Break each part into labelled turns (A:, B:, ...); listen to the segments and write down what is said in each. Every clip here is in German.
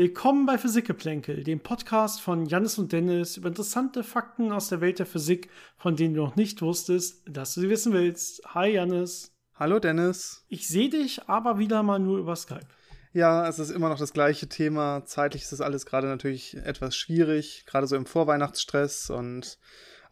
A: Willkommen bei Physikgeplänkel, dem Podcast von Jannis und Dennis über interessante Fakten aus der Welt der Physik, von denen du noch nicht wusstest, dass du sie wissen willst. Hi Jannis.
B: Hallo Dennis.
A: Ich sehe dich aber wieder mal nur über Skype.
B: Ja, es ist immer noch das gleiche Thema. Zeitlich ist das alles gerade natürlich etwas schwierig, gerade so im Vorweihnachtsstress und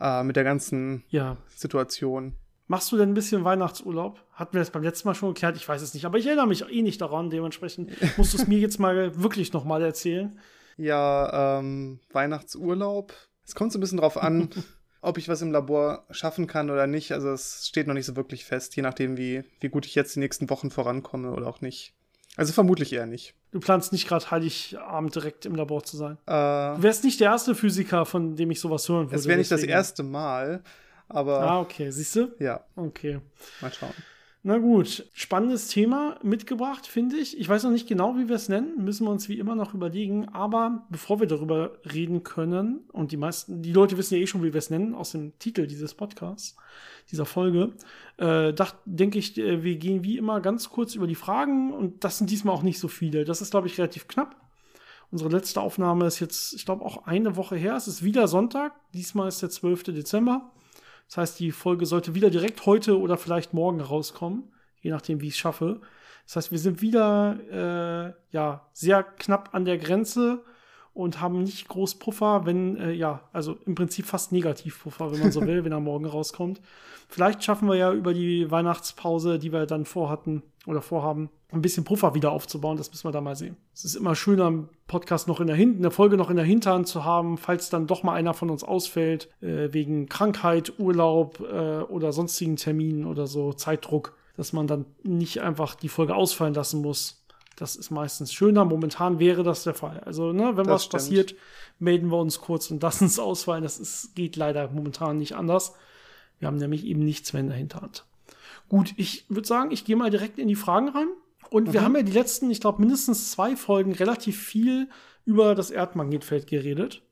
B: äh, mit der ganzen ja. Situation.
A: Machst du denn ein bisschen Weihnachtsurlaub? Hatten wir das beim letzten Mal schon geklärt? Ich weiß es nicht. Aber ich erinnere mich eh nicht daran. Dementsprechend musst du es mir jetzt mal wirklich nochmal erzählen.
B: Ja, ähm, Weihnachtsurlaub. Es kommt so ein bisschen drauf an, ob ich was im Labor schaffen kann oder nicht. Also es steht noch nicht so wirklich fest, je nachdem, wie, wie gut ich jetzt die nächsten Wochen vorankomme oder auch nicht. Also vermutlich eher nicht.
A: Du planst nicht gerade Heiligabend direkt im Labor zu sein. Äh, du wärst nicht der erste Physiker, von dem ich sowas hören würde.
B: Es wäre nicht das erste Mal. Aber.
A: Ah, okay. Siehst du?
B: Ja.
A: Okay.
B: Mal schauen.
A: Na gut, spannendes Thema mitgebracht, finde ich. Ich weiß noch nicht genau, wie wir es nennen, müssen wir uns wie immer noch überlegen. Aber bevor wir darüber reden können, und die meisten, die Leute wissen ja eh schon, wie wir es nennen, aus dem Titel dieses Podcasts, dieser Folge, äh, denke ich, äh, wir gehen wie immer ganz kurz über die Fragen und das sind diesmal auch nicht so viele. Das ist, glaube ich, relativ knapp. Unsere letzte Aufnahme ist jetzt, ich glaube, auch eine Woche her. Es ist wieder Sonntag. Diesmal ist der 12. Dezember. Das heißt, die Folge sollte wieder direkt heute oder vielleicht morgen rauskommen, je nachdem, wie ich es schaffe. Das heißt, wir sind wieder äh, ja sehr knapp an der Grenze und haben nicht groß Puffer, wenn, äh, ja, also im Prinzip fast Negativpuffer, wenn man so will, wenn er morgen rauskommt. Vielleicht schaffen wir ja über die Weihnachtspause, die wir dann vorhatten oder vorhaben, ein bisschen Puffer wieder aufzubauen. Das müssen wir da mal sehen. Es ist immer schöner, einen Podcast noch in der Hinterhand, eine Folge noch in der Hinterhand zu haben, falls dann doch mal einer von uns ausfällt, äh, wegen Krankheit, Urlaub äh, oder sonstigen Terminen oder so, Zeitdruck, dass man dann nicht einfach die Folge ausfallen lassen muss das ist meistens schöner. Momentan wäre das der Fall. Also, ne, wenn das was stimmt. passiert, melden wir uns kurz und lassen es ausfallen. Das ist, geht leider momentan nicht anders. Wir haben nämlich eben nichts mehr in der Hinterhand. Gut, ich würde sagen, ich gehe mal direkt in die Fragen rein. Und mhm. wir haben ja die letzten, ich glaube, mindestens zwei Folgen relativ viel über das Erdmagnetfeld geredet.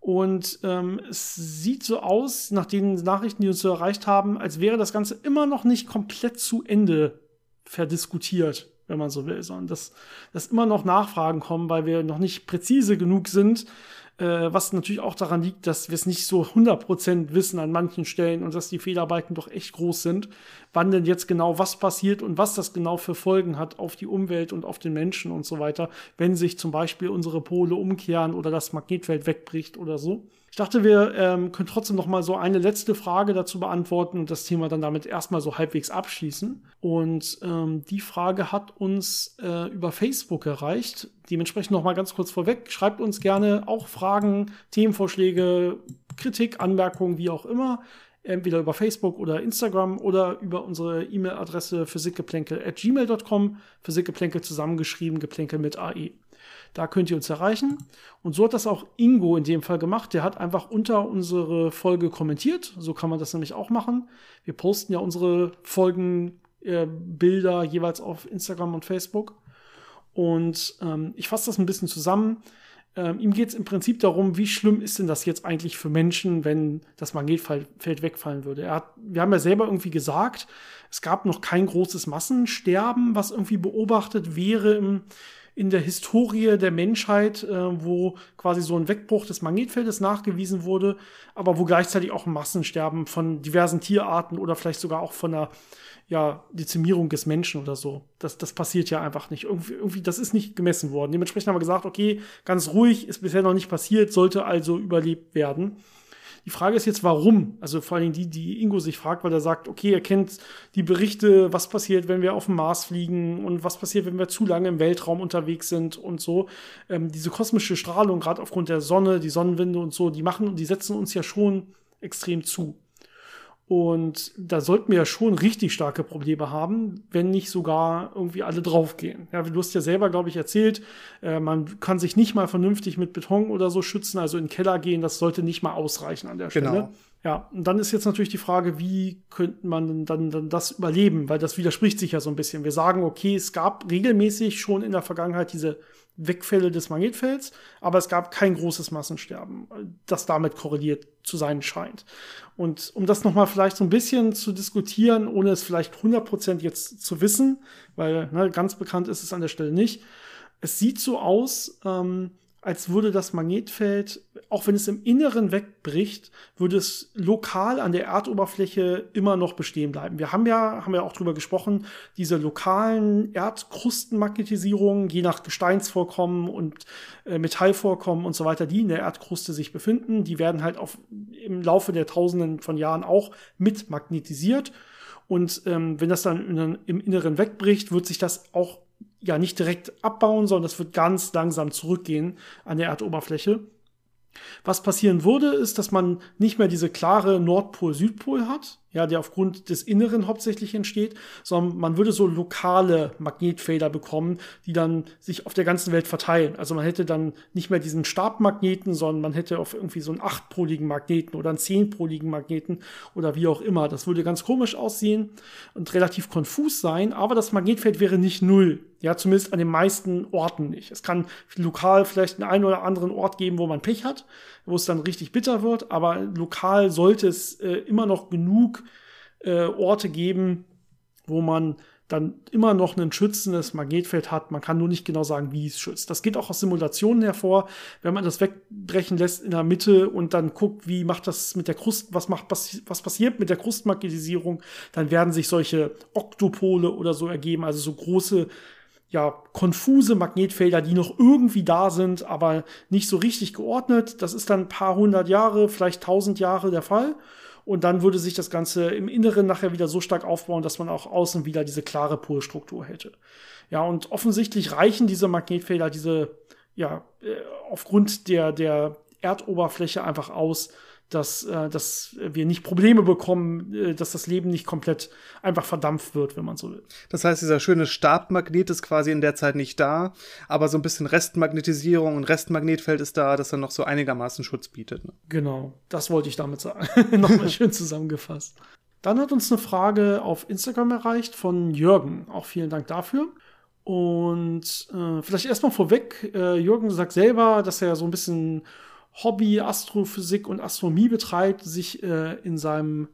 A: Und ähm, es sieht so aus, nach den Nachrichten, die uns so erreicht haben, als wäre das Ganze immer noch nicht komplett zu Ende verdiskutiert wenn man so will, sondern dass, dass immer noch Nachfragen kommen, weil wir noch nicht präzise genug sind, äh, was natürlich auch daran liegt, dass wir es nicht so 100% wissen an manchen Stellen und dass die Fehlerbalken doch echt groß sind, wann denn jetzt genau was passiert und was das genau für Folgen hat auf die Umwelt und auf den Menschen und so weiter, wenn sich zum Beispiel unsere Pole umkehren oder das Magnetfeld wegbricht oder so. Ich dachte, wir ähm, können trotzdem noch mal so eine letzte Frage dazu beantworten und das Thema dann damit erstmal so halbwegs abschließen. Und ähm, die Frage hat uns äh, über Facebook erreicht. Dementsprechend noch mal ganz kurz vorweg. Schreibt uns gerne auch Fragen, Themenvorschläge, Kritik, Anmerkungen, wie auch immer. Entweder über Facebook oder Instagram oder über unsere E-Mail-Adresse physikgeplänkel at gmail.com. Physikgeplänkel zusammengeschrieben, geplänkel mit AE. Da könnt ihr uns erreichen. Und so hat das auch Ingo in dem Fall gemacht. Der hat einfach unter unsere Folge kommentiert. So kann man das nämlich auch machen. Wir posten ja unsere Folgenbilder äh, jeweils auf Instagram und Facebook. Und ähm, ich fasse das ein bisschen zusammen. Ähm, ihm geht es im Prinzip darum, wie schlimm ist denn das jetzt eigentlich für Menschen, wenn das Magnetfeld wegfallen würde. Hat, wir haben ja selber irgendwie gesagt, es gab noch kein großes Massensterben, was irgendwie beobachtet wäre im, in der Historie der Menschheit, äh, wo quasi so ein Wegbruch des Magnetfeldes nachgewiesen wurde, aber wo gleichzeitig auch Massensterben von diversen Tierarten oder vielleicht sogar auch von einer ja, Dezimierung des Menschen oder so. Das, das passiert ja einfach nicht. Irgendwie, irgendwie, das ist nicht gemessen worden. Dementsprechend haben wir gesagt, okay, ganz ruhig, ist bisher noch nicht passiert, sollte also überlebt werden. Die Frage ist jetzt, warum? Also vor allen Dingen die, die Ingo sich fragt, weil er sagt, okay, er kennt die Berichte, was passiert, wenn wir auf dem Mars fliegen und was passiert, wenn wir zu lange im Weltraum unterwegs sind und so. Ähm, diese kosmische Strahlung, gerade aufgrund der Sonne, die Sonnenwinde und so, die machen, die setzen uns ja schon extrem zu. Und da sollten wir ja schon richtig starke Probleme haben, wenn nicht sogar irgendwie alle draufgehen. Ja, du hast ja selber, glaube ich, erzählt, äh, man kann sich nicht mal vernünftig mit Beton oder so schützen, also in den Keller gehen, das sollte nicht mal ausreichen an der Stelle. Genau. Ja, und dann ist jetzt natürlich die Frage, wie könnte man dann, dann das überleben? Weil das widerspricht sich ja so ein bisschen. Wir sagen, okay, es gab regelmäßig schon in der Vergangenheit diese Wegfälle des Magnetfelds, aber es gab kein großes Massensterben, das damit korreliert zu sein scheint. Und um das nochmal vielleicht so ein bisschen zu diskutieren, ohne es vielleicht 100% jetzt zu wissen, weil ne, ganz bekannt ist es an der Stelle nicht, Es sieht so aus, ähm, als würde das Magnetfeld, auch wenn es im Inneren wegbricht, würde es lokal an der Erdoberfläche immer noch bestehen bleiben. Wir haben ja, haben ja auch drüber gesprochen, diese lokalen Erdkrustenmagnetisierungen, je nach Gesteinsvorkommen und äh, Metallvorkommen und so weiter, die in der Erdkruste sich befinden, die werden halt auf, im Laufe der Tausenden von Jahren auch mit magnetisiert. Und ähm, wenn das dann in, im Inneren wegbricht, wird sich das auch ja nicht direkt abbauen, sondern das wird ganz langsam zurückgehen an der Erdoberfläche. Was passieren würde, ist, dass man nicht mehr diese klare Nordpol-Südpol hat, ja, der aufgrund des Inneren hauptsächlich entsteht, sondern man würde so lokale Magnetfelder bekommen, die dann sich auf der ganzen Welt verteilen. Also man hätte dann nicht mehr diesen Stabmagneten, sondern man hätte auf irgendwie so einen achtpoligen Magneten oder einen zehnpoligen Magneten oder wie auch immer. Das würde ganz komisch aussehen und relativ konfus sein, aber das Magnetfeld wäre nicht null. Ja, zumindest an den meisten Orten nicht. Es kann lokal vielleicht einen einen oder anderen Ort geben, wo man Pech hat, wo es dann richtig bitter wird, aber lokal sollte es äh, immer noch genug äh, Orte geben, wo man dann immer noch ein schützendes Magnetfeld hat. Man kann nur nicht genau sagen, wie es schützt. Das geht auch aus Simulationen hervor, wenn man das wegbrechen lässt in der Mitte und dann guckt, wie macht das mit der Krust, was macht, was, was passiert mit der Krustmagnetisierung, dann werden sich solche Oktopole oder so ergeben, also so große ja, konfuse Magnetfelder, die noch irgendwie da sind, aber nicht so richtig geordnet. Das ist dann ein paar hundert Jahre, vielleicht tausend Jahre der Fall. Und dann würde sich das Ganze im Inneren nachher wieder so stark aufbauen, dass man auch außen wieder diese klare Polstruktur hätte. Ja, und offensichtlich reichen diese Magnetfelder, diese, ja, äh, aufgrund der, der Erdoberfläche einfach aus, dass, äh, dass wir nicht Probleme bekommen, äh, dass das Leben nicht komplett einfach verdampft wird, wenn man so will.
B: Das heißt, dieser schöne Stabmagnet ist quasi in der Zeit nicht da, aber so ein bisschen Restmagnetisierung und Restmagnetfeld ist da, das dann noch so einigermaßen Schutz bietet. Ne?
A: Genau, das wollte ich damit sagen. Nochmal schön zusammengefasst. Dann hat uns eine Frage auf Instagram erreicht von Jürgen. Auch vielen Dank dafür. Und äh, vielleicht erstmal vorweg, äh, Jürgen sagt selber, dass er so ein bisschen Hobby Astrophysik und Astronomie betreibt, sich äh, in seinem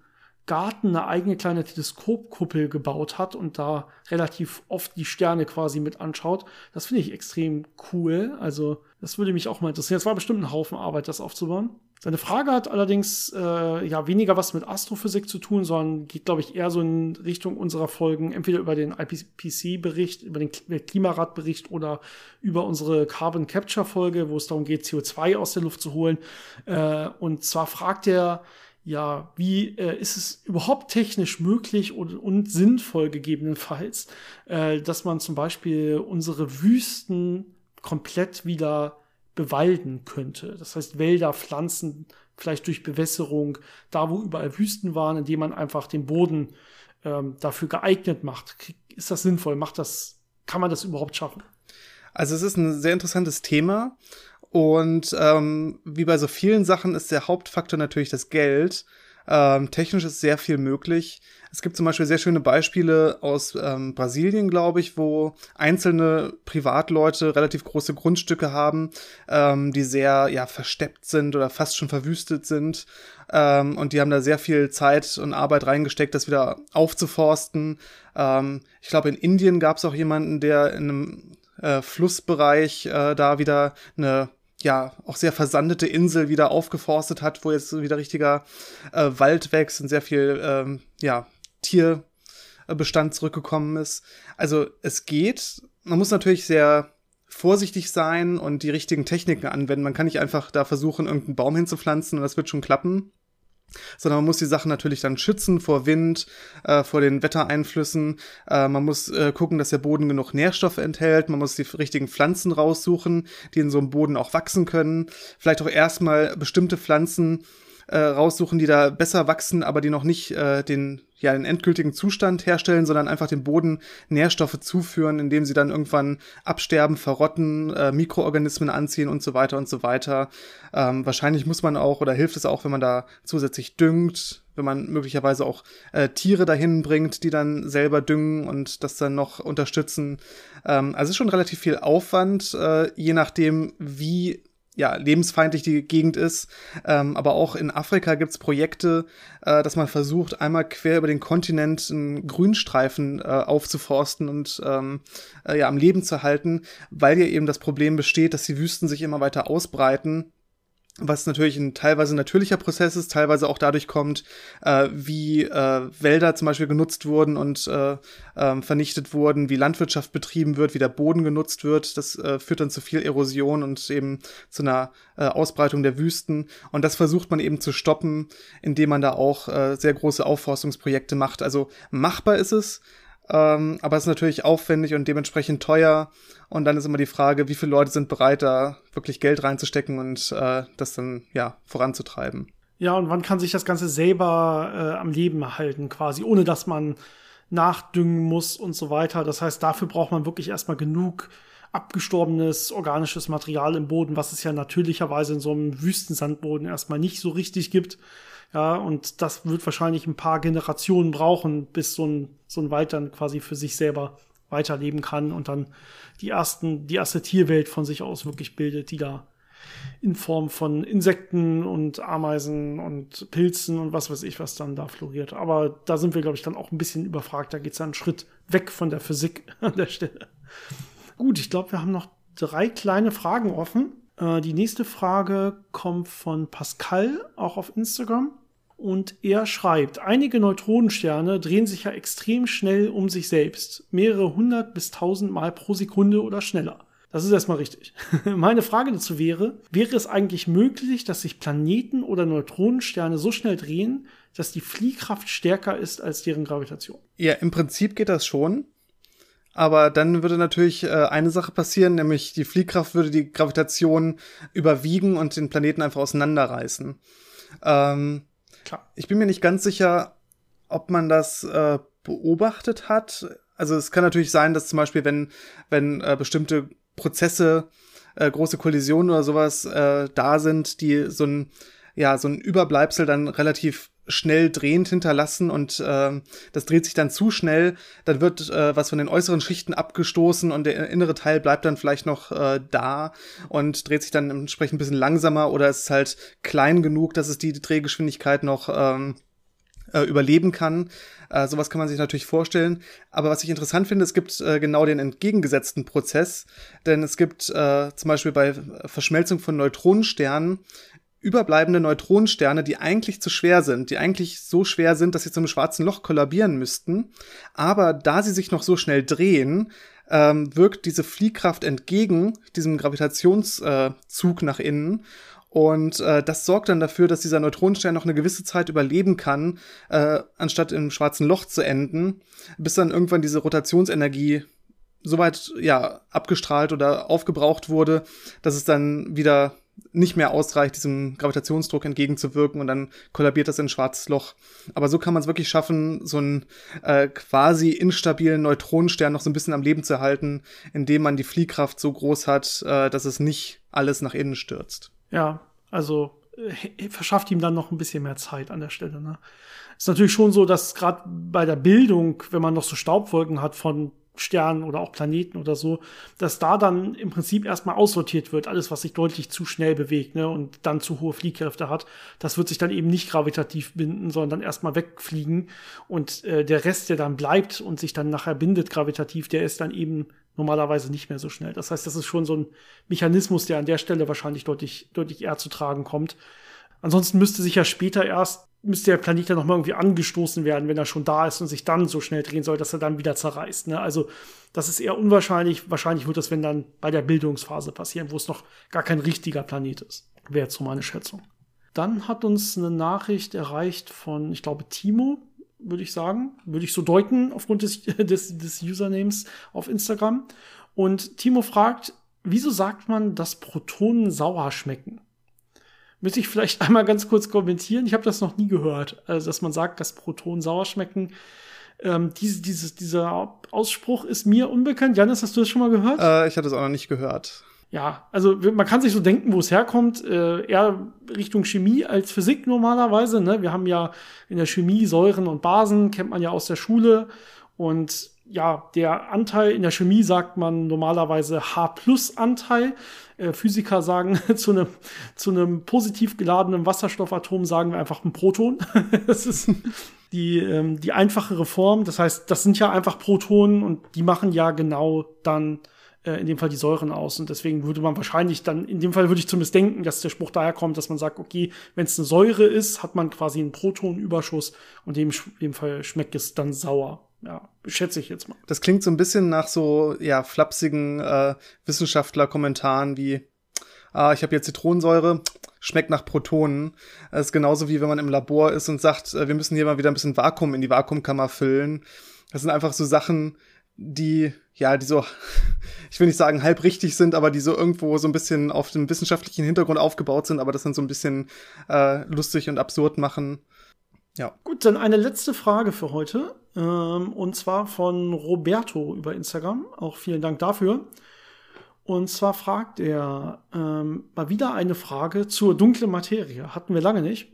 A: Garten eine eigene kleine Teleskopkuppel gebaut hat und da relativ oft die Sterne quasi mit anschaut. Das finde ich extrem cool. Also, das würde mich auch mal interessieren. Es war bestimmt ein Haufen Arbeit, das aufzubauen. Seine Frage hat allerdings äh, ja weniger was mit Astrophysik zu tun, sondern geht, glaube ich, eher so in Richtung unserer Folgen, entweder über den IPCC-Bericht, über den Klimaratbericht oder über unsere Carbon Capture-Folge, wo es darum geht, CO2 aus der Luft zu holen. Äh, und zwar fragt er, ja, wie äh, ist es überhaupt technisch möglich und, und sinnvoll gegebenenfalls, äh, dass man zum Beispiel unsere Wüsten komplett wieder bewalden könnte. Das heißt, Wälder, Pflanzen, vielleicht durch Bewässerung, da wo überall Wüsten waren, indem man einfach den Boden ähm, dafür geeignet macht. Ist das sinnvoll? Macht das, kann man das überhaupt schaffen?
B: Also es ist ein sehr interessantes Thema. Und ähm, wie bei so vielen Sachen ist der Hauptfaktor natürlich das Geld. Ähm, technisch ist sehr viel möglich. Es gibt zum Beispiel sehr schöne Beispiele aus ähm, Brasilien, glaube ich, wo einzelne Privatleute relativ große Grundstücke haben, ähm, die sehr ja versteppt sind oder fast schon verwüstet sind. Ähm, und die haben da sehr viel Zeit und Arbeit reingesteckt, das wieder aufzuforsten. Ähm, ich glaube, in Indien gab es auch jemanden, der in einem äh, Flussbereich äh, da wieder eine ja auch sehr versandete Insel wieder aufgeforstet hat, wo jetzt wieder richtiger äh, Wald wächst und sehr viel ähm, ja Tierbestand zurückgekommen ist. Also es geht. Man muss natürlich sehr vorsichtig sein und die richtigen Techniken anwenden. Man kann nicht einfach da versuchen, irgendeinen Baum hinzupflanzen und das wird schon klappen sondern man muss die Sachen natürlich dann schützen vor Wind, äh, vor den Wettereinflüssen. Äh, man muss äh, gucken, dass der Boden genug Nährstoffe enthält. Man muss die richtigen Pflanzen raussuchen, die in so einem Boden auch wachsen können. Vielleicht auch erstmal bestimmte Pflanzen äh, raussuchen, die da besser wachsen, aber die noch nicht äh, den ja den endgültigen Zustand herstellen, sondern einfach dem Boden Nährstoffe zuführen, indem sie dann irgendwann absterben, verrotten, äh, Mikroorganismen anziehen und so weiter und so weiter. Ähm, wahrscheinlich muss man auch oder hilft es auch, wenn man da zusätzlich düngt, wenn man möglicherweise auch äh, Tiere dahin bringt, die dann selber düngen und das dann noch unterstützen. Ähm, also ist schon relativ viel Aufwand, äh, je nachdem, wie ja, lebensfeindlich die Gegend ist. Ähm, aber auch in Afrika gibt's Projekte, äh, dass man versucht, einmal quer über den Kontinent einen Grünstreifen äh, aufzuforsten und ähm, äh, ja, am Leben zu halten, weil ja eben das Problem besteht, dass die Wüsten sich immer weiter ausbreiten was natürlich ein teilweise natürlicher Prozess ist, teilweise auch dadurch kommt, äh, wie äh, Wälder zum Beispiel genutzt wurden und äh, äh, vernichtet wurden, wie Landwirtschaft betrieben wird, wie der Boden genutzt wird. Das äh, führt dann zu viel Erosion und eben zu einer äh, Ausbreitung der Wüsten. Und das versucht man eben zu stoppen, indem man da auch äh, sehr große Aufforstungsprojekte macht. Also machbar ist es, ähm, aber es ist natürlich aufwendig und dementsprechend teuer. Und dann ist immer die Frage, wie viele Leute sind bereit, da wirklich Geld reinzustecken und äh, das dann ja voranzutreiben.
A: Ja, und wann kann sich das Ganze selber äh, am Leben erhalten, quasi, ohne dass man nachdüngen muss und so weiter. Das heißt, dafür braucht man wirklich erstmal genug abgestorbenes organisches Material im Boden, was es ja natürlicherweise in so einem Wüstensandboden erstmal nicht so richtig gibt. Ja, und das wird wahrscheinlich ein paar Generationen brauchen, bis so ein, so ein Wald dann quasi für sich selber weiterleben kann und dann die ersten, die erste Tierwelt von sich aus wirklich bildet, die da in Form von Insekten und Ameisen und Pilzen und was weiß ich, was dann da floriert. Aber da sind wir, glaube ich, dann auch ein bisschen überfragt. Da geht es einen Schritt weg von der Physik an der Stelle. Gut, ich glaube, wir haben noch drei kleine Fragen offen. Äh, die nächste Frage kommt von Pascal, auch auf Instagram. Und er schreibt, einige Neutronensterne drehen sich ja extrem schnell um sich selbst. Mehrere hundert bis tausend Mal pro Sekunde oder schneller. Das ist erstmal richtig. Meine Frage dazu wäre, wäre es eigentlich möglich, dass sich Planeten oder Neutronensterne so schnell drehen, dass die Fliehkraft stärker ist als deren Gravitation?
B: Ja, im Prinzip geht das schon. Aber dann würde natürlich äh, eine Sache passieren, nämlich die Fliehkraft würde die Gravitation überwiegen und den Planeten einfach auseinanderreißen. Ähm, Klar. Ich bin mir nicht ganz sicher, ob man das äh, beobachtet hat. Also es kann natürlich sein, dass zum Beispiel, wenn, wenn äh, bestimmte Prozesse, äh, große Kollisionen oder sowas äh, da sind, die so ein, ja, so ein Überbleibsel dann relativ schnell drehend hinterlassen und äh, das dreht sich dann zu schnell, dann wird äh, was von den äußeren Schichten abgestoßen und der innere Teil bleibt dann vielleicht noch äh, da und dreht sich dann entsprechend ein bisschen langsamer oder ist halt klein genug, dass es die Drehgeschwindigkeit noch ähm, äh, überleben kann. Äh, sowas kann man sich natürlich vorstellen. Aber was ich interessant finde, es gibt äh, genau den entgegengesetzten Prozess. Denn es gibt äh, zum Beispiel bei Verschmelzung von Neutronensternen überbleibende Neutronensterne, die eigentlich zu schwer sind, die eigentlich so schwer sind, dass sie zum schwarzen Loch kollabieren müssten. Aber da sie sich noch so schnell drehen, ähm, wirkt diese Fliehkraft entgegen diesem Gravitationszug äh, nach innen. Und äh, das sorgt dann dafür, dass dieser Neutronenstern noch eine gewisse Zeit überleben kann, äh, anstatt im schwarzen Loch zu enden, bis dann irgendwann diese Rotationsenergie soweit ja abgestrahlt oder aufgebraucht wurde, dass es dann wieder nicht mehr ausreicht, diesem Gravitationsdruck entgegenzuwirken und dann kollabiert das in ein schwarzes Loch. Aber so kann man es wirklich schaffen, so einen äh, quasi instabilen Neutronenstern noch so ein bisschen am Leben zu erhalten, indem man die Fliehkraft so groß hat, äh, dass es nicht alles nach innen stürzt.
A: Ja, also äh, verschafft ihm dann noch ein bisschen mehr Zeit an der Stelle. Ne? Ist natürlich schon so, dass gerade bei der Bildung, wenn man noch so Staubwolken hat von Sternen oder auch Planeten oder so, dass da dann im Prinzip erstmal aussortiert wird, alles, was sich deutlich zu schnell bewegt ne, und dann zu hohe Fliehkräfte hat, das wird sich dann eben nicht gravitativ binden, sondern dann erstmal wegfliegen. Und äh, der Rest, der dann bleibt und sich dann nachher bindet gravitativ, der ist dann eben normalerweise nicht mehr so schnell. Das heißt, das ist schon so ein Mechanismus, der an der Stelle wahrscheinlich deutlich, deutlich eher zu tragen kommt. Ansonsten müsste sich ja später erst müsste der Planet ja noch mal irgendwie angestoßen werden, wenn er schon da ist und sich dann so schnell drehen soll, dass er dann wieder zerreißt. Ne? Also das ist eher unwahrscheinlich. Wahrscheinlich wird das, wenn dann bei der Bildungsphase passieren, wo es noch gar kein richtiger Planet ist. Wäre jetzt so meine Schätzung. Dann hat uns eine Nachricht erreicht von, ich glaube, Timo, würde ich sagen. Würde ich so deuten aufgrund des, des, des Usernames auf Instagram. Und Timo fragt, wieso sagt man, dass Protonen sauer schmecken? Müsste ich vielleicht einmal ganz kurz kommentieren. Ich habe das noch nie gehört, also dass man sagt, dass Protonen sauer schmecken. Ähm, diese, dieses, dieser Ausspruch ist mir unbekannt. Janis, hast du das schon mal gehört?
B: Äh, ich hatte es auch noch nicht gehört.
A: Ja, also man kann sich so denken, wo es herkommt, äh, eher Richtung Chemie als Physik normalerweise. Ne? Wir haben ja in der Chemie Säuren und Basen, kennt man ja aus der Schule. Und ja, der Anteil in der Chemie sagt man normalerweise H-Plus-Anteil. Äh, Physiker sagen zu einem, zu einem positiv geladenen Wasserstoffatom sagen wir einfach ein Proton. das ist die, ähm, die einfachere Form. Das heißt, das sind ja einfach Protonen und die machen ja genau dann äh, in dem Fall die Säuren aus. Und deswegen würde man wahrscheinlich dann, in dem Fall würde ich zumindest denken, dass der Spruch daher kommt, dass man sagt, okay, wenn es eine Säure ist, hat man quasi einen Protonüberschuss und in dem Fall schmeckt es dann sauer. Ja, schätze ich jetzt mal.
B: Das klingt so ein bisschen nach so, ja, flapsigen äh, Wissenschaftler-Kommentaren wie, ah, ich habe jetzt Zitronensäure, schmeckt nach Protonen. Das ist genauso wie wenn man im Labor ist und sagt, äh, wir müssen hier mal wieder ein bisschen Vakuum in die Vakuumkammer füllen. Das sind einfach so Sachen, die, ja, die so, ich will nicht sagen halb richtig sind, aber die so irgendwo so ein bisschen auf dem wissenschaftlichen Hintergrund aufgebaut sind, aber das dann so ein bisschen äh, lustig und absurd machen.
A: Ja. Gut, dann eine letzte Frage für heute. Ähm, und zwar von Roberto über Instagram. Auch vielen Dank dafür. Und zwar fragt er ähm, mal wieder eine Frage zur dunklen Materie. Hatten wir lange nicht.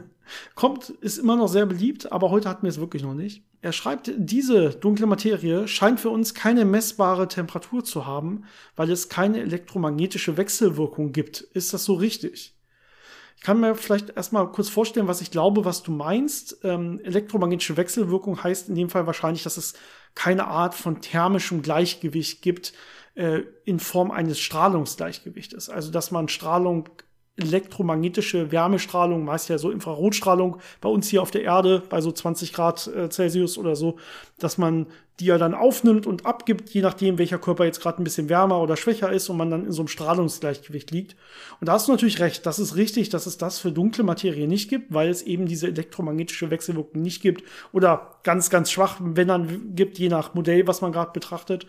A: Kommt, ist immer noch sehr beliebt, aber heute hatten wir es wirklich noch nicht. Er schreibt, diese dunkle Materie scheint für uns keine messbare Temperatur zu haben, weil es keine elektromagnetische Wechselwirkung gibt. Ist das so richtig? Ich kann mir vielleicht erstmal kurz vorstellen, was ich glaube, was du meinst. Ähm, elektromagnetische Wechselwirkung heißt in dem Fall wahrscheinlich, dass es keine Art von thermischem Gleichgewicht gibt äh, in Form eines Strahlungsgleichgewichtes. Also dass man Strahlung elektromagnetische Wärmestrahlung, meist ja so Infrarotstrahlung bei uns hier auf der Erde bei so 20 Grad äh, Celsius oder so, dass man die ja dann aufnimmt und abgibt, je nachdem, welcher Körper jetzt gerade ein bisschen wärmer oder schwächer ist und man dann in so einem Strahlungsgleichgewicht liegt. Und da hast du natürlich recht, das ist richtig, dass es das für dunkle Materie nicht gibt, weil es eben diese elektromagnetische Wechselwirkung nicht gibt oder ganz, ganz schwach, wenn dann gibt, je nach Modell, was man gerade betrachtet.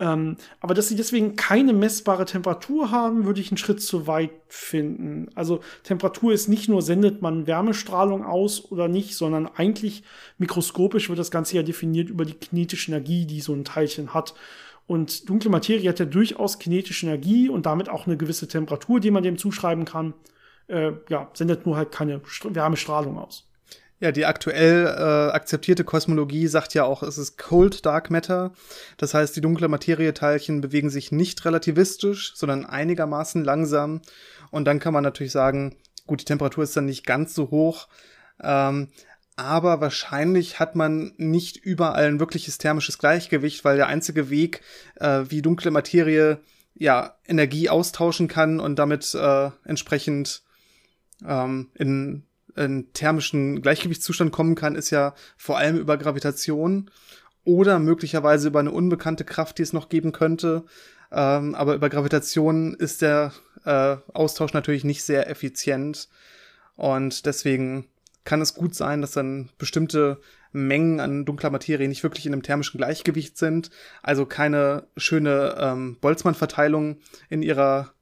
A: Ähm, aber dass sie deswegen keine messbare Temperatur haben, würde ich einen Schritt zu weit finden. Also Temperatur ist nicht nur, sendet man Wärmestrahlung aus oder nicht, sondern eigentlich mikroskopisch wird das Ganze ja definiert über die kinetische Energie, die so ein Teilchen hat. Und dunkle Materie hat ja durchaus kinetische Energie und damit auch eine gewisse Temperatur, die man dem zuschreiben kann. Äh, ja, sendet nur halt keine Wärmestrahlung aus.
B: Ja, die aktuell äh, akzeptierte Kosmologie sagt ja auch, es ist Cold Dark Matter. Das heißt, die dunkle Materieteilchen bewegen sich nicht relativistisch, sondern einigermaßen langsam. Und dann kann man natürlich sagen, gut, die Temperatur ist dann nicht ganz so hoch. Ähm, aber wahrscheinlich hat man nicht überall ein wirkliches thermisches Gleichgewicht, weil der einzige Weg, äh, wie dunkle Materie ja Energie austauschen kann und damit äh, entsprechend ähm, in einen thermischen Gleichgewichtszustand kommen kann, ist ja vor allem über Gravitation oder möglicherweise über eine unbekannte Kraft, die es noch geben könnte. Ähm, aber über Gravitation ist der äh, Austausch natürlich nicht sehr effizient. Und deswegen kann es gut sein, dass dann bestimmte Mengen an dunkler Materie nicht wirklich in einem thermischen Gleichgewicht sind. Also keine schöne ähm, Boltzmann-Verteilung in ihrer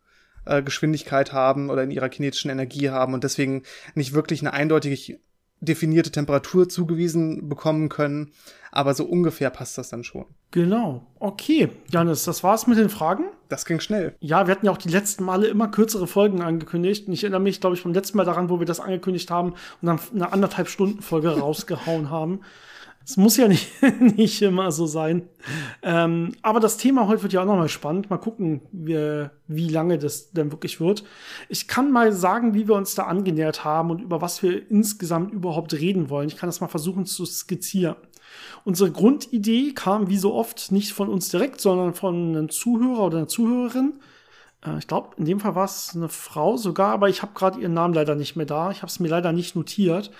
B: äh, Geschwindigkeit haben oder in ihrer kinetischen Energie haben und deswegen nicht wirklich eine eindeutig definierte Temperatur zugewiesen bekommen können. Aber so ungefähr passt das dann schon.
A: Genau. Okay, Janis, das war's mit den Fragen.
B: Das ging schnell.
A: Ja, wir hatten ja auch die letzten Male immer kürzere Folgen angekündigt. Und ich erinnere mich, glaube ich, beim letzten Mal daran, wo wir das angekündigt haben und dann eine anderthalb Stunden Folge rausgehauen haben. Es muss ja nicht, nicht immer so sein. Ähm, aber das Thema heute wird ja auch nochmal spannend. Mal gucken, wie, wie lange das denn wirklich wird. Ich kann mal sagen, wie wir uns da angenähert haben und über was wir insgesamt überhaupt reden wollen. Ich kann das mal versuchen zu skizzieren. Unsere Grundidee kam wie so oft nicht von uns direkt, sondern von einem Zuhörer oder einer Zuhörerin. Äh, ich glaube, in dem Fall war es eine Frau sogar, aber ich habe gerade ihren Namen leider nicht mehr da. Ich habe es mir leider nicht notiert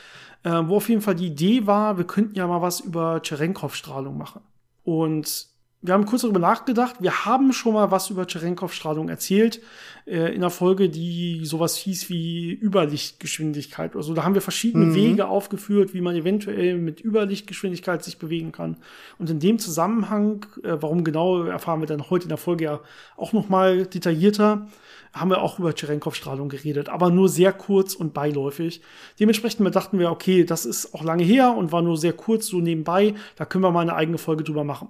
A: äh, wo auf jeden Fall die Idee war, wir könnten ja mal was über Cherenkov-Strahlung machen. Und wir haben kurz darüber nachgedacht. Wir haben schon mal was über Cherenkov-Strahlung erzählt äh, in einer Folge, die sowas hieß wie Überlichtgeschwindigkeit oder so. Da haben wir verschiedene mhm. Wege aufgeführt, wie man eventuell mit Überlichtgeschwindigkeit sich bewegen kann. Und in dem Zusammenhang, äh, warum genau, erfahren wir dann heute in der Folge ja auch noch mal detaillierter haben wir auch über Cherenkov-Strahlung geredet, aber nur sehr kurz und beiläufig. Dementsprechend dachten wir, okay, das ist auch lange her und war nur sehr kurz so nebenbei, da können wir mal eine eigene Folge drüber machen.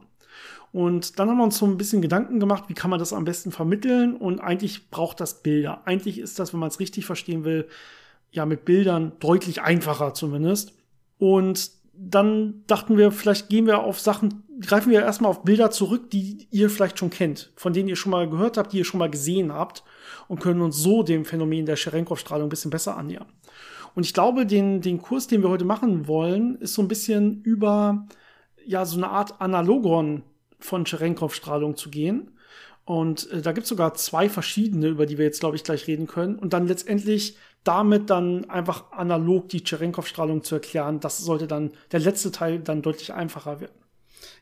A: Und dann haben wir uns so ein bisschen Gedanken gemacht, wie kann man das am besten vermitteln und eigentlich braucht das Bilder. Eigentlich ist das, wenn man es richtig verstehen will, ja mit Bildern deutlich einfacher zumindest. Und dann dachten wir, vielleicht gehen wir auf Sachen, greifen wir erstmal auf Bilder zurück, die ihr vielleicht schon kennt, von denen ihr schon mal gehört habt, die ihr schon mal gesehen habt und können uns so dem Phänomen der Cherenkov-Strahlung ein bisschen besser annähern. Und ich glaube, den, den Kurs, den wir heute machen wollen, ist so ein bisschen über ja so eine Art Analogon von Cherenkov-Strahlung zu gehen. Und äh, da gibt es sogar zwei verschiedene, über die wir jetzt, glaube ich, gleich reden können. Und dann letztendlich damit dann einfach analog die Cherenkov-Strahlung zu erklären, das sollte dann der letzte Teil dann deutlich einfacher werden.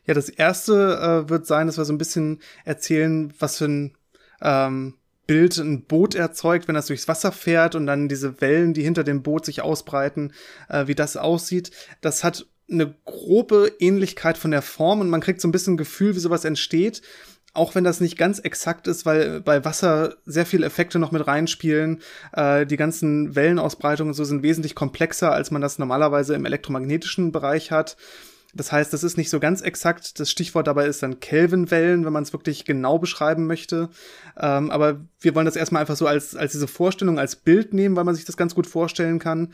B: Ja, das erste äh, wird sein, dass wir so ein bisschen erzählen, was für ein ähm, Bild ein Boot erzeugt, wenn das durchs Wasser fährt und dann diese Wellen, die hinter dem Boot sich ausbreiten, äh, wie das aussieht. Das hat eine grobe Ähnlichkeit von der Form und man kriegt so ein bisschen Gefühl, wie sowas entsteht. Auch wenn das nicht ganz exakt ist, weil bei Wasser sehr viele Effekte noch mit reinspielen. Äh, die ganzen Wellenausbreitungen so sind wesentlich komplexer, als man das normalerweise im elektromagnetischen Bereich hat. Das heißt, das ist nicht so ganz exakt. Das Stichwort dabei ist dann Kelvinwellen, wenn man es wirklich genau beschreiben möchte. Ähm, aber wir wollen das erstmal einfach so als, als diese Vorstellung, als Bild nehmen, weil man sich das ganz gut vorstellen kann.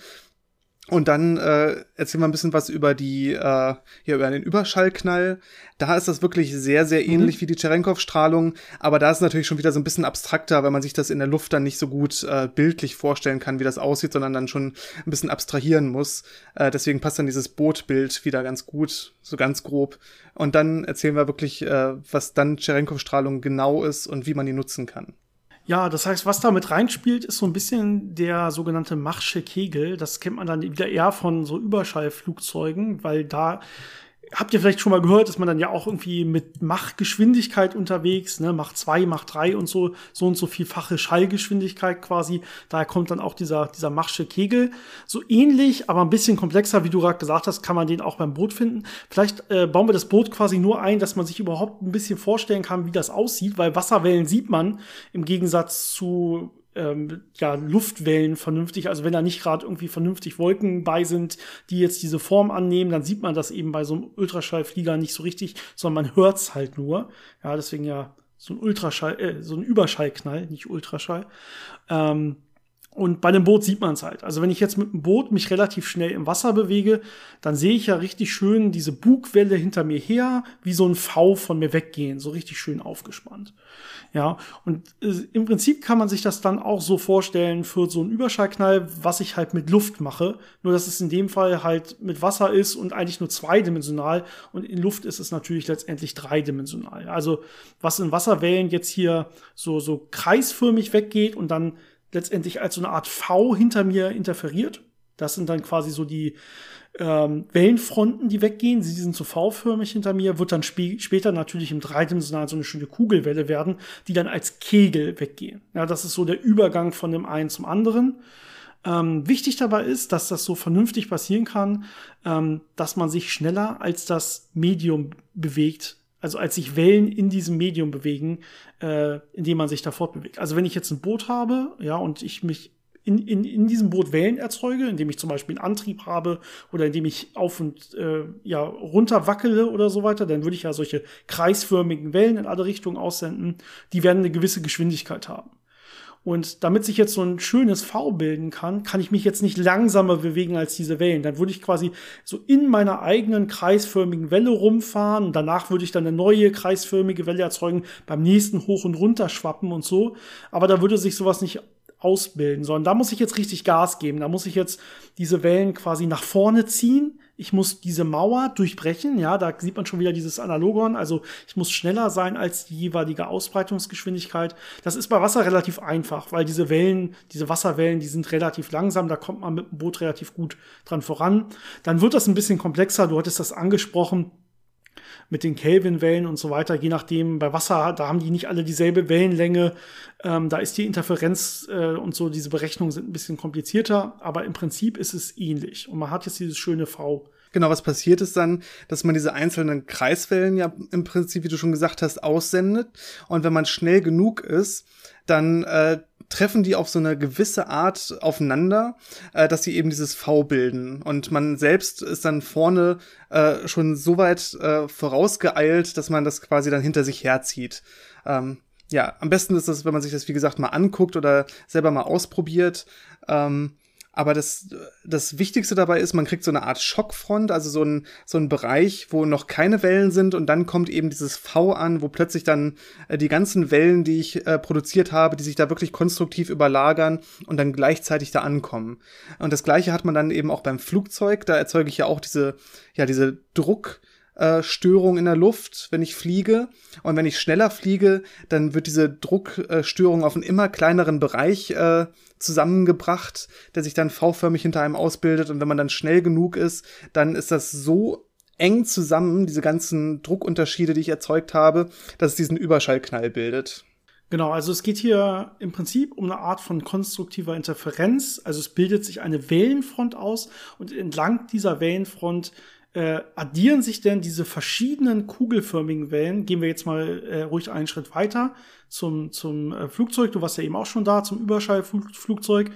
B: Und dann äh, erzählen wir ein bisschen was über die, äh, ja, über den Überschallknall. Da ist das wirklich sehr, sehr mhm. ähnlich mhm. wie die Cherenkov-Strahlung, aber da ist es natürlich schon wieder so ein bisschen abstrakter, weil man sich das in der Luft dann nicht so gut äh, bildlich vorstellen kann, wie das aussieht, sondern dann schon ein bisschen abstrahieren muss. Äh, deswegen passt dann dieses Bootbild wieder ganz gut, so ganz grob. Und dann erzählen wir wirklich, äh, was dann Cherenkov-Strahlung genau ist und wie man die nutzen kann.
A: Ja, das heißt, was da mit reinspielt, ist so ein bisschen der sogenannte Machsche Kegel. Das kennt man dann wieder eher von so Überschallflugzeugen, weil da habt ihr vielleicht schon mal gehört, dass man dann ja auch irgendwie mit Machgeschwindigkeit unterwegs, ne, Mach 2, Mach 3 und so, so und so vielfache Schallgeschwindigkeit quasi. Daher kommt dann auch dieser, dieser Machsche Kegel. So ähnlich, aber ein bisschen komplexer, wie du gerade gesagt hast, kann man den auch beim Boot finden. Vielleicht äh, bauen wir das Boot quasi nur ein, dass man sich überhaupt ein bisschen vorstellen kann, wie das aussieht, weil Wasserwellen sieht man im Gegensatz zu ähm, ja, Luftwellen vernünftig. Also wenn da nicht gerade irgendwie vernünftig Wolken bei sind, die jetzt diese Form annehmen, dann sieht man das eben bei so einem Ultraschallflieger nicht so richtig, sondern man hört's halt nur. Ja, deswegen ja so ein Ultraschall, äh, so ein Überschallknall, nicht Ultraschall. Ähm, und bei dem Boot sieht man es halt. Also wenn ich jetzt mit dem Boot mich relativ schnell im Wasser bewege, dann sehe ich ja richtig schön diese Bugwelle hinter mir her, wie so ein V von mir weggehen, so richtig schön aufgespannt. Ja, und äh, im Prinzip kann man sich das dann auch so vorstellen für so einen Überschallknall, was ich halt mit Luft mache. Nur dass es in dem Fall halt mit Wasser ist und eigentlich nur zweidimensional und in Luft ist es natürlich letztendlich dreidimensional. Also was in Wasserwellen jetzt hier so, so kreisförmig weggeht und dann letztendlich als so eine Art V hinter mir interferiert. Das sind dann quasi so die ähm, Wellenfronten, die weggehen. Sie sind so V-förmig hinter mir, wird dann sp später natürlich im dreidimensionalen so eine schöne Kugelwelle werden, die dann als Kegel weggehen. Ja, das ist so der Übergang von dem einen zum anderen. Ähm, wichtig dabei ist, dass das so vernünftig passieren kann, ähm, dass man sich schneller als das Medium bewegt, also als sich Wellen in diesem Medium bewegen, äh, in dem man sich da fortbewegt. Also wenn ich jetzt ein Boot habe, ja, und ich mich in, in, in diesem Boot Wellen erzeuge, indem ich zum Beispiel einen Antrieb habe oder indem ich auf und äh, ja, runter wackele oder so weiter, dann würde ich ja solche kreisförmigen Wellen in alle Richtungen aussenden. Die werden eine gewisse Geschwindigkeit haben. Und damit sich jetzt so ein schönes V bilden kann, kann ich mich jetzt nicht langsamer bewegen als diese Wellen. Dann würde ich quasi so in meiner eigenen kreisförmigen Welle rumfahren und danach würde ich dann eine neue kreisförmige Welle erzeugen, beim nächsten hoch und runter schwappen und so. Aber da würde sich sowas nicht ausbilden, sondern da muss ich jetzt richtig Gas geben. Da muss ich jetzt diese Wellen quasi nach vorne ziehen. Ich muss diese Mauer durchbrechen. Ja, da sieht man schon wieder dieses Analogon. Also ich muss schneller sein als die jeweilige Ausbreitungsgeschwindigkeit. Das ist bei Wasser relativ einfach, weil diese Wellen, diese Wasserwellen, die sind relativ langsam. Da kommt man mit dem Boot relativ gut dran voran. Dann wird das ein bisschen komplexer. Du hattest das angesprochen mit den Kelvin-Wellen und so weiter, je nachdem, bei Wasser, da haben die nicht alle dieselbe Wellenlänge. Ähm, da ist die Interferenz äh, und so, diese Berechnungen sind ein bisschen komplizierter, aber im Prinzip ist es ähnlich. Und man hat jetzt dieses schöne V.
B: Genau, was passiert ist dann, dass man diese einzelnen Kreiswellen ja im Prinzip, wie du schon gesagt hast, aussendet. Und wenn man schnell genug ist, dann äh, treffen die auf so eine gewisse Art aufeinander, äh, dass sie eben dieses V bilden. Und man selbst ist dann vorne äh, schon so weit äh, vorausgeeilt, dass man das quasi dann hinter sich herzieht. Ähm, ja, am besten ist das, wenn man sich das, wie gesagt, mal anguckt oder selber mal ausprobiert. Ähm, Aber das, das Wichtigste dabei ist, man kriegt so eine Art Schockfront, also so ein, so ein Bereich, wo noch keine Wellen sind und dann kommt eben dieses V an, wo plötzlich dann äh, die ganzen Wellen, die ich äh, produziert habe, die sich da wirklich konstruktiv überlagern und dann gleichzeitig da ankommen. Und das gleiche hat man dann eben auch beim Flugzeug, da erzeuge ich ja auch diese, ja, diese Druck, äh, Störung in der Luft, wenn ich fliege. Und wenn ich schneller fliege, dann wird diese Druckstörung auf einen immer kleineren Bereich äh, zusammengebracht, der sich dann V-förmig hinter einem ausbildet. Und wenn man dann schnell genug ist, dann ist das so eng zusammen, diese ganzen Druckunterschiede, die ich erzeugt habe, dass es diesen Überschallknall bildet.
A: Genau, also es geht hier im Prinzip um eine Art von konstruktiver Interferenz. Also es bildet sich eine Wellenfront aus und entlang dieser Wellenfront äh, addieren sich denn diese verschiedenen kugelförmigen Wellen? Gehen wir jetzt mal äh, ruhig einen Schritt weiter zum, zum äh, Flugzeug. Du warst ja eben auch schon da, zum Überschallflugzeug.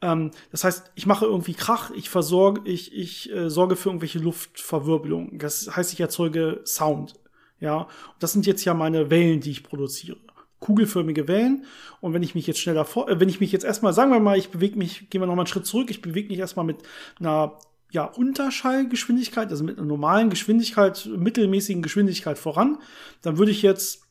A: Ähm, das heißt, ich mache irgendwie Krach, ich versorge, ich, ich äh, sorge für irgendwelche Luftverwirbelung. Das heißt, ich erzeuge Sound. Ja, und das sind jetzt ja meine Wellen, die ich produziere kugelförmige Wellen. Und wenn ich mich jetzt schneller vor, äh, wenn ich mich jetzt erstmal, sagen wir mal, ich bewege mich, gehen wir noch mal einen Schritt zurück, ich bewege mich erstmal mit einer ja, Unterschallgeschwindigkeit, also mit einer normalen Geschwindigkeit, mittelmäßigen Geschwindigkeit voran, dann würde ich jetzt,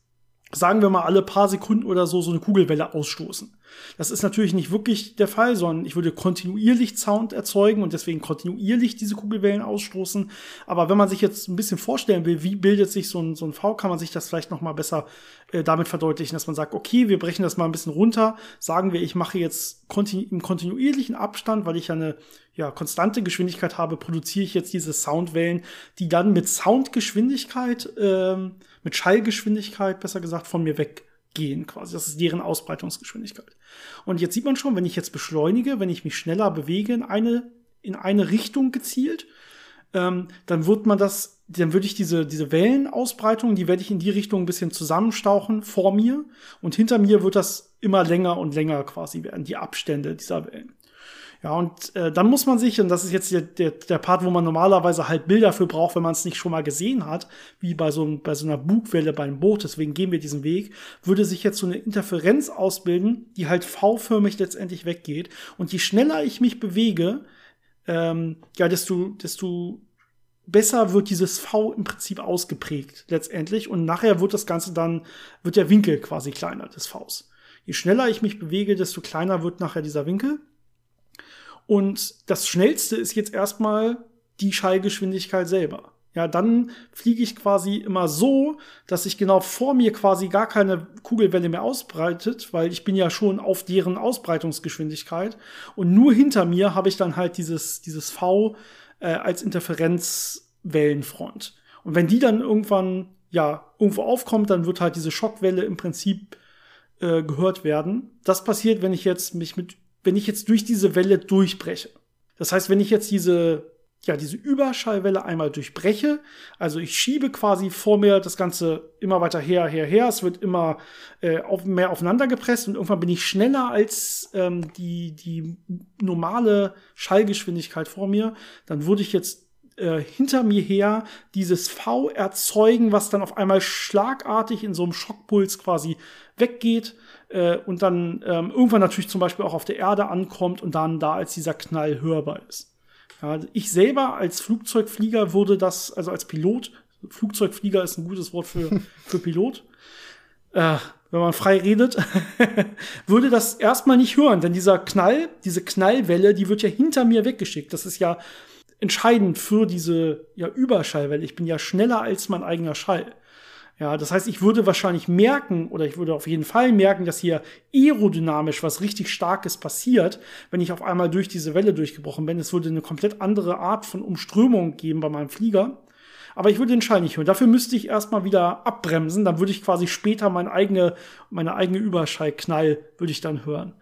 A: sagen wir mal, alle paar Sekunden oder so so eine Kugelwelle ausstoßen. Das ist natürlich nicht wirklich der Fall, sondern ich würde kontinuierlich Sound erzeugen und deswegen kontinuierlich diese Kugelwellen ausstoßen. Aber wenn man sich jetzt ein bisschen vorstellen will, wie bildet sich so ein, so ein V, kann man sich das vielleicht noch mal besser äh, damit verdeutlichen, dass man sagt, okay, wir brechen das mal ein bisschen runter. Sagen wir, ich mache jetzt kontinu im kontinuierlichen Abstand, weil ich ja eine ja, konstante Geschwindigkeit habe, produziere ich jetzt diese Soundwellen, die dann mit Soundgeschwindigkeit, ähm, mit Schallgeschwindigkeit, besser gesagt, von mir weg gehen quasi. Das ist deren Ausbreitungsgeschwindigkeit. Und jetzt sieht man schon, wenn ich jetzt beschleunige, wenn ich mich schneller bewege in eine, in eine Richtung gezielt, ähm, dann wird man das, dann würde ich diese, diese Wellenausbreitung, die werde ich in die Richtung ein bisschen zusammenstauchen vor mir und hinter mir wird das immer länger und länger quasi werden, die Abstände dieser Wellen. Ja, und äh, dann muss man sich, und das ist jetzt der, der, der Part, wo man normalerweise halt Bilder für braucht, wenn man es nicht schon mal gesehen hat, wie bei so, bei so einer Bugwelle beim Boot, deswegen gehen wir diesen Weg, würde sich jetzt so eine Interferenz ausbilden, die halt V-förmig letztendlich weggeht. Und je schneller ich mich bewege, ähm, ja, desto, desto besser wird dieses V im Prinzip ausgeprägt letztendlich. Und nachher wird das Ganze dann, wird der Winkel quasi kleiner des Vs. Je schneller ich mich bewege, desto kleiner wird nachher dieser Winkel. Und das Schnellste ist jetzt erstmal die Schallgeschwindigkeit selber. Ja, dann fliege ich quasi immer so, dass sich genau vor mir quasi gar keine Kugelwelle mehr ausbreitet, weil ich bin ja schon auf deren Ausbreitungsgeschwindigkeit. Und nur hinter mir habe ich dann halt dieses, dieses V äh, als Interferenzwellenfront. Und wenn die dann irgendwann ja irgendwo aufkommt, dann wird halt diese Schockwelle im Prinzip äh, gehört werden. Das passiert, wenn ich jetzt mich mit wenn ich jetzt durch diese Welle durchbreche. Das heißt, wenn ich jetzt diese, ja, diese Überschallwelle einmal durchbreche, also ich schiebe quasi vor mir das Ganze immer weiter her, her, her, es wird immer äh, auf, mehr aufeinander gepresst und irgendwann bin ich schneller als ähm, die, die normale Schallgeschwindigkeit vor mir, dann würde ich jetzt äh, hinter mir her dieses V erzeugen, was dann auf einmal schlagartig in so einem Schockpuls quasi weggeht äh, und dann ähm, irgendwann natürlich zum Beispiel auch auf der Erde ankommt und dann da als dieser Knall hörbar ist. Ja, ich selber als Flugzeugflieger würde das, also als Pilot, Flugzeugflieger ist ein gutes Wort für, für Pilot, äh, wenn man frei redet, würde das erstmal nicht hören, denn dieser Knall, diese Knallwelle, die wird ja hinter mir weggeschickt. Das ist ja entscheidend für diese ja, Überschallwelle. Ich bin ja schneller als mein eigener Schall. Ja, das heißt, ich würde wahrscheinlich merken, oder ich würde auf jeden Fall merken, dass hier aerodynamisch was richtig Starkes passiert, wenn ich auf einmal durch diese Welle durchgebrochen bin. Es würde eine komplett andere Art von Umströmung geben bei meinem Flieger. Aber ich würde den Schall nicht hören. Dafür müsste ich erstmal wieder abbremsen. Dann würde ich quasi später meine eigene, meine eigene Überschallknall würde ich dann hören.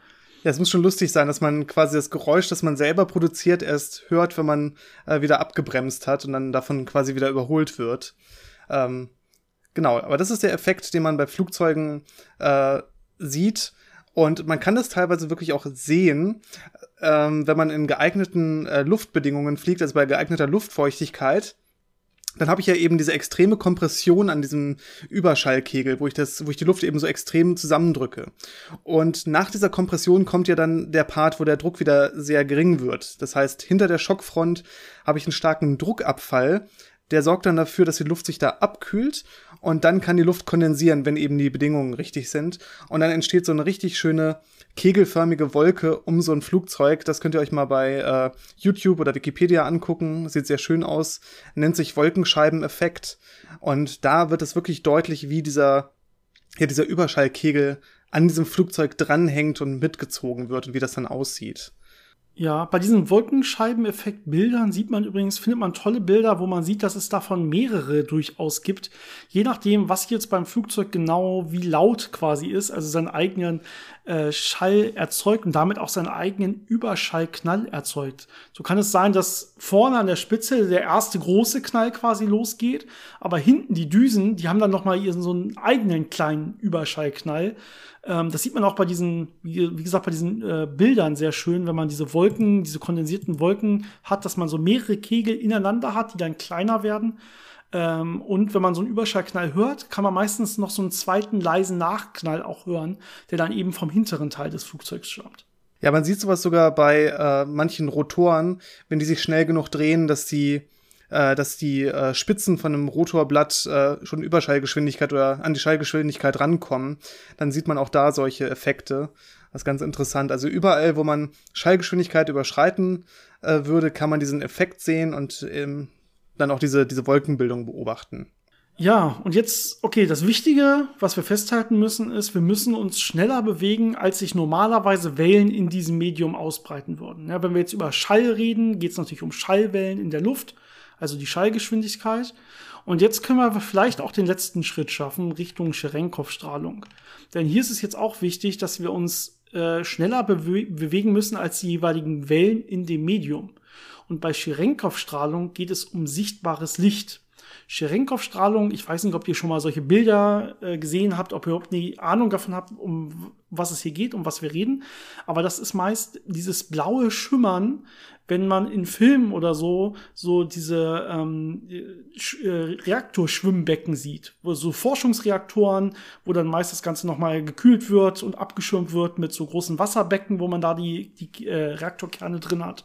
B: Ja, es muss schon lustig sein, dass man quasi das Geräusch, das man selber produziert, erst hört, wenn man äh, wieder abgebremst hat und dann davon quasi wieder überholt wird. Ähm, Genau, aber das ist der Effekt, den man bei Flugzeugen äh, sieht. Und man kann das teilweise wirklich auch sehen, ähm, wenn man in geeigneten äh, Luftbedingungen fliegt, also bei geeigneter Luftfeuchtigkeit. dann habe ich ja eben diese extreme Kompression an diesem Überschallkegel, wo ich das, wo ich die Luft eben so extrem zusammendrücke. Und nach dieser Kompression kommt ja dann der Part, wo der Druck wieder sehr gering wird. Das heißt, hinter der Schockfront habe ich einen starken Druckabfall, der sorgt dann dafür, dass die Luft sich da abkühlt und dann kann die Luft kondensieren, wenn eben die Bedingungen richtig sind. Und dann entsteht so eine richtig schöne kegelförmige Wolke um so ein Flugzeug. Das könnt ihr euch mal bei äh, YouTube oder Wikipedia angucken. Sieht sehr schön aus. Nennt sich Wolkenscheibeneffekt. Und da wird es wirklich deutlich, wie dieser, ja, dieser Überschallkegel an diesem Flugzeug dranhängt und mitgezogen wird und wie das dann aussieht.
A: Ja, bei diesen Wolkenscheibeneffekt-Bildern sieht man übrigens, findet man tolle Bilder, wo man sieht, dass es davon mehrere durchaus gibt. Je nachdem, was jetzt beim Flugzeug genau wie laut quasi ist, also seinen eigenen äh, Schall erzeugt und damit auch seinen eigenen Überschallknall erzeugt. So kann es sein, dass vorne an der Spitze der erste große Knall quasi losgeht, aber hinten die Düsen, die haben dann noch mal ihren so einen eigenen kleinen Überschallknall. Ähm, das sieht man auch bei diesen, wie, wie gesagt, bei diesen äh, Bildern sehr schön, wenn man diese Wolken, diese kondensierten Wolken hat, dass man so mehrere Kegel ineinander hat, die dann kleiner werden. Ähm, und wenn man so einen Überschallknall hört, kann man meistens noch so einen zweiten leisen Nachknall auch hören, der dann eben vom hinteren Teil des Flugzeugs stammt.
B: Ja, man sieht sowas sogar bei äh, manchen Rotoren, wenn die sich schnell genug drehen, dass die äh, dass die äh, Spitzen von einem Rotorblatt äh, schon Überschallgeschwindigkeit oder an die Schallgeschwindigkeit rankommen, dann sieht man auch da solche Effekte. Das ist ganz interessant. Also überall, wo man Schallgeschwindigkeit überschreiten äh, würde, kann man diesen Effekt sehen und ähm, dann auch diese, diese Wolkenbildung beobachten.
A: Ja, und jetzt, okay, das Wichtige, was wir festhalten müssen, ist, wir müssen uns schneller bewegen, als sich normalerweise Wellen in diesem Medium ausbreiten würden. Ja, wenn wir jetzt über Schall reden, geht es natürlich um Schallwellen in der Luft also die Schallgeschwindigkeit. Und jetzt können wir vielleicht auch den letzten Schritt schaffen Richtung Cherenkov-Strahlung. Denn hier ist es jetzt auch wichtig, dass wir uns äh, schneller bewe bewegen müssen als die jeweiligen Wellen in dem Medium. Und bei Cherenkov-Strahlung geht es um sichtbares Licht. Cherenkov-Strahlung, ich weiß nicht, ob ihr schon mal solche Bilder äh, gesehen habt, ob ihr überhaupt eine Ahnung davon habt, um was es hier geht, um was wir reden. Aber das ist meist dieses blaue Schimmern, wenn man in Filmen oder so so diese ähm, äh, Reaktorschwimmbecken sieht, wo so Forschungsreaktoren, wo dann meist das Ganze nochmal gekühlt wird und abgeschirmt wird mit so großen Wasserbecken, wo man da die, die äh, Reaktorkerne drin hat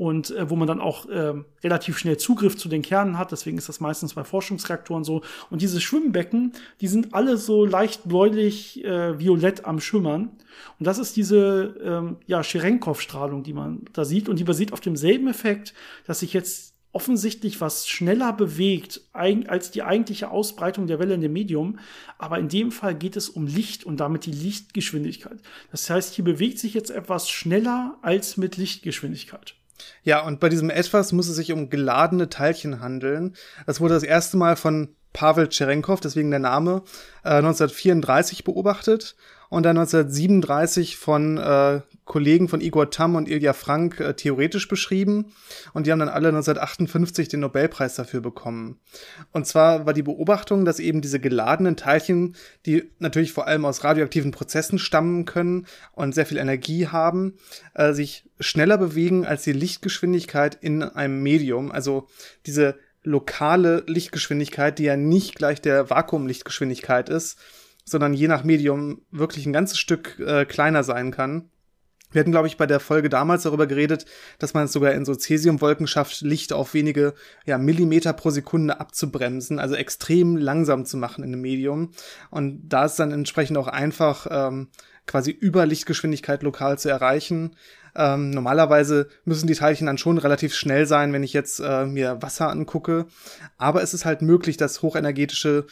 A: und äh, wo man dann auch äh, relativ schnell Zugriff zu den Kernen hat. Deswegen ist das meistens bei Forschungsreaktoren so. Und diese Schwimmbecken, die sind alle so leicht bläulich äh, violett am Schimmern. Und das ist diese ähm, ja, Cherenkov-Strahlung, die man da sieht. Und die basiert auf demselben Effekt, dass sich jetzt offensichtlich was schneller bewegt als die eigentliche Ausbreitung der Welle in dem Medium. Aber in dem Fall geht es um Licht und damit die Lichtgeschwindigkeit. Das heißt, hier bewegt sich jetzt etwas schneller als mit Lichtgeschwindigkeit.
B: Ja, und bei diesem Etwas muss es sich um geladene Teilchen handeln. Das wurde das erste Mal von Pavel Cherenkov, deswegen der Name, äh, 1934 beobachtet und dann 1937 von äh, Kollegen von Igor Tamm und Ilja Frank äh, theoretisch beschrieben und die haben dann alle 1958 den Nobelpreis dafür bekommen. Und zwar war die Beobachtung, dass eben diese geladenen Teilchen, die natürlich vor allem aus radioaktiven Prozessen stammen können und sehr viel Energie haben, äh, sich schneller bewegen als die Lichtgeschwindigkeit in einem Medium. Also diese lokale Lichtgeschwindigkeit, die ja nicht gleich der Vakuumlichtgeschwindigkeit ist, sondern je nach Medium wirklich ein ganzes Stück äh, kleiner sein kann. Wir hatten, glaube ich, bei der Folge damals darüber geredet, dass man es sogar in so Cäsiumwolken schafft, Licht auf wenige ja, Millimeter pro Sekunde abzubremsen, also extrem langsam zu machen in einem Medium. Und da ist dann entsprechend auch einfach ähm, quasi über Lichtgeschwindigkeit lokal zu erreichen. Ähm, normalerweise müssen die Teilchen dann schon relativ schnell sein, wenn ich jetzt äh, mir Wasser angucke. Aber es ist halt möglich, dass hochenergetische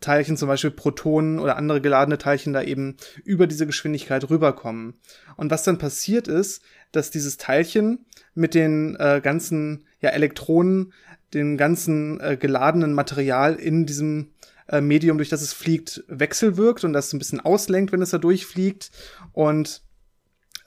B: Teilchen, zum Beispiel Protonen oder andere geladene Teilchen, da eben über diese Geschwindigkeit rüberkommen. Und was dann passiert ist, dass dieses Teilchen mit den äh, ganzen ja, Elektronen, dem ganzen äh, geladenen Material in diesem äh, Medium, durch das es fliegt, wechselwirkt und das ein bisschen auslenkt, wenn es da durchfliegt. Und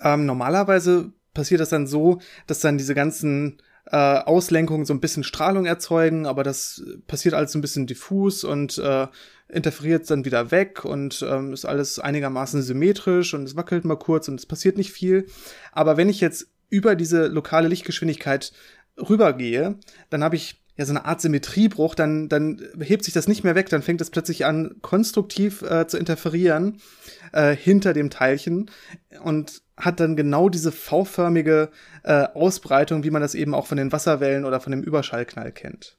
B: ähm, normalerweise passiert das dann so, dass dann diese ganzen äh, Auslenkungen so ein bisschen Strahlung erzeugen, aber das passiert alles so ein bisschen diffus und äh, interferiert dann wieder weg und ähm, ist alles einigermaßen symmetrisch und es wackelt mal kurz und es passiert nicht viel. Aber wenn ich jetzt über diese lokale Lichtgeschwindigkeit rübergehe, dann habe ich ja, so eine Art Symmetriebruch, dann, dann hebt sich das nicht mehr weg, dann fängt es plötzlich an, konstruktiv äh, zu interferieren äh, hinter dem Teilchen und hat dann genau diese V-förmige äh, Ausbreitung, wie man das eben auch von den Wasserwellen oder von dem Überschallknall kennt.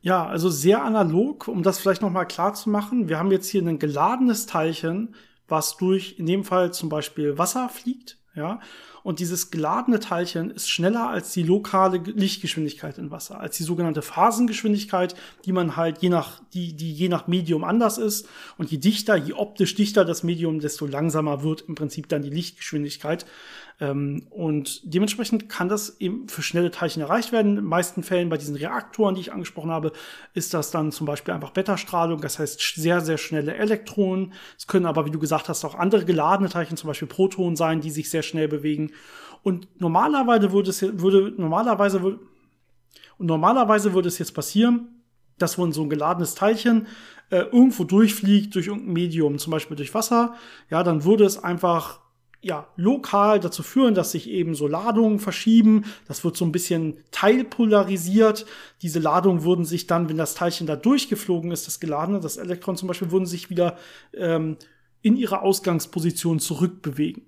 A: Ja, also sehr analog, um das vielleicht nochmal klar zu machen. Wir haben jetzt hier ein geladenes Teilchen, was durch in dem Fall zum Beispiel Wasser fliegt, ja. Und dieses geladene Teilchen ist schneller als die lokale Lichtgeschwindigkeit in Wasser, als die sogenannte Phasengeschwindigkeit, die man halt je nach, die, die je nach Medium anders ist. Und je dichter, je optisch dichter das Medium, desto langsamer wird im Prinzip dann die Lichtgeschwindigkeit. Ähm, und dementsprechend kann das eben für schnelle Teilchen erreicht werden. In den meisten Fällen bei diesen Reaktoren, die ich angesprochen habe, ist das dann zum Beispiel einfach Beta-Strahlung, das heißt sehr, sehr schnelle Elektronen. Es können aber, wie du gesagt hast, auch andere geladene Teilchen, zum Beispiel Protonen sein, die sich sehr schnell bewegen. Und normalerweise würde es, würde, normalerweise würde, und normalerweise würde es jetzt passieren, dass wenn so ein geladenes Teilchen äh, irgendwo durchfliegt, durch irgendein Medium, zum Beispiel durch Wasser, ja, dann würde es einfach ja, lokal dazu führen, dass sich eben so Ladungen verschieben. Das wird so ein bisschen teilpolarisiert. Diese Ladungen würden sich dann, wenn das Teilchen da durchgeflogen ist, das geladene, das Elektron zum Beispiel, würden sich wieder ähm, in ihre Ausgangsposition zurückbewegen.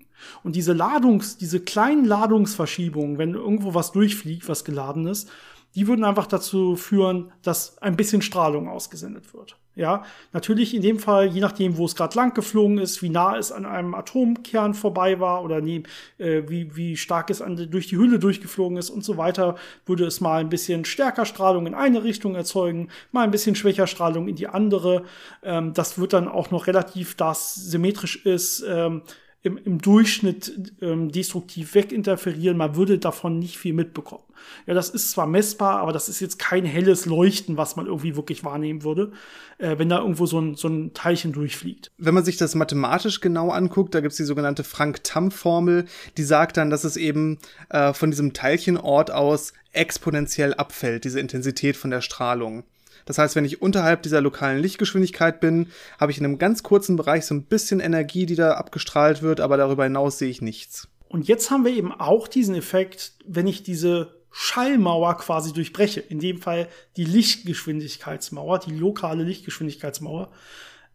A: Und diese Ladungs, diese kleinen Ladungsverschiebungen, wenn irgendwo was durchfliegt, was geladen ist, die würden einfach dazu führen, dass ein bisschen Strahlung ausgesendet wird. Ja, natürlich in dem Fall, je nachdem, wo es gerade lang geflogen ist, wie nah es an einem Atomkern vorbei war oder nee, äh, wie, wie stark es an, durch die Hülle durchgeflogen ist und so weiter, würde es mal ein bisschen stärker Strahlung in eine Richtung erzeugen, mal ein bisschen schwächer Strahlung in die andere. Ähm, das wird dann auch noch relativ, da es symmetrisch ist, ähm, im, im Durchschnitt ähm, destruktiv weginterferieren. Man würde davon nicht viel mitbekommen. Ja, das ist zwar messbar, aber das ist jetzt kein helles Leuchten, was man irgendwie wirklich wahrnehmen würde, äh, wenn da irgendwo so ein, so ein Teilchen durchfliegt.
B: Wenn man sich das mathematisch genau anguckt, da gibt's die sogenannte Frank-Tamm-Formel, die sagt dann, dass es eben äh, von diesem Teilchenort aus exponentiell abfällt, diese Intensität von der Strahlung. Das heißt, wenn ich unterhalb dieser lokalen Lichtgeschwindigkeit bin, habe ich in einem ganz kurzen Bereich so ein bisschen Energie, die da abgestrahlt wird, aber darüber hinaus sehe ich nichts.
A: Und jetzt haben wir eben auch diesen Effekt, wenn ich diese Schallmauer quasi durchbreche, in dem Fall die Lichtgeschwindigkeitsmauer, die lokale Lichtgeschwindigkeitsmauer,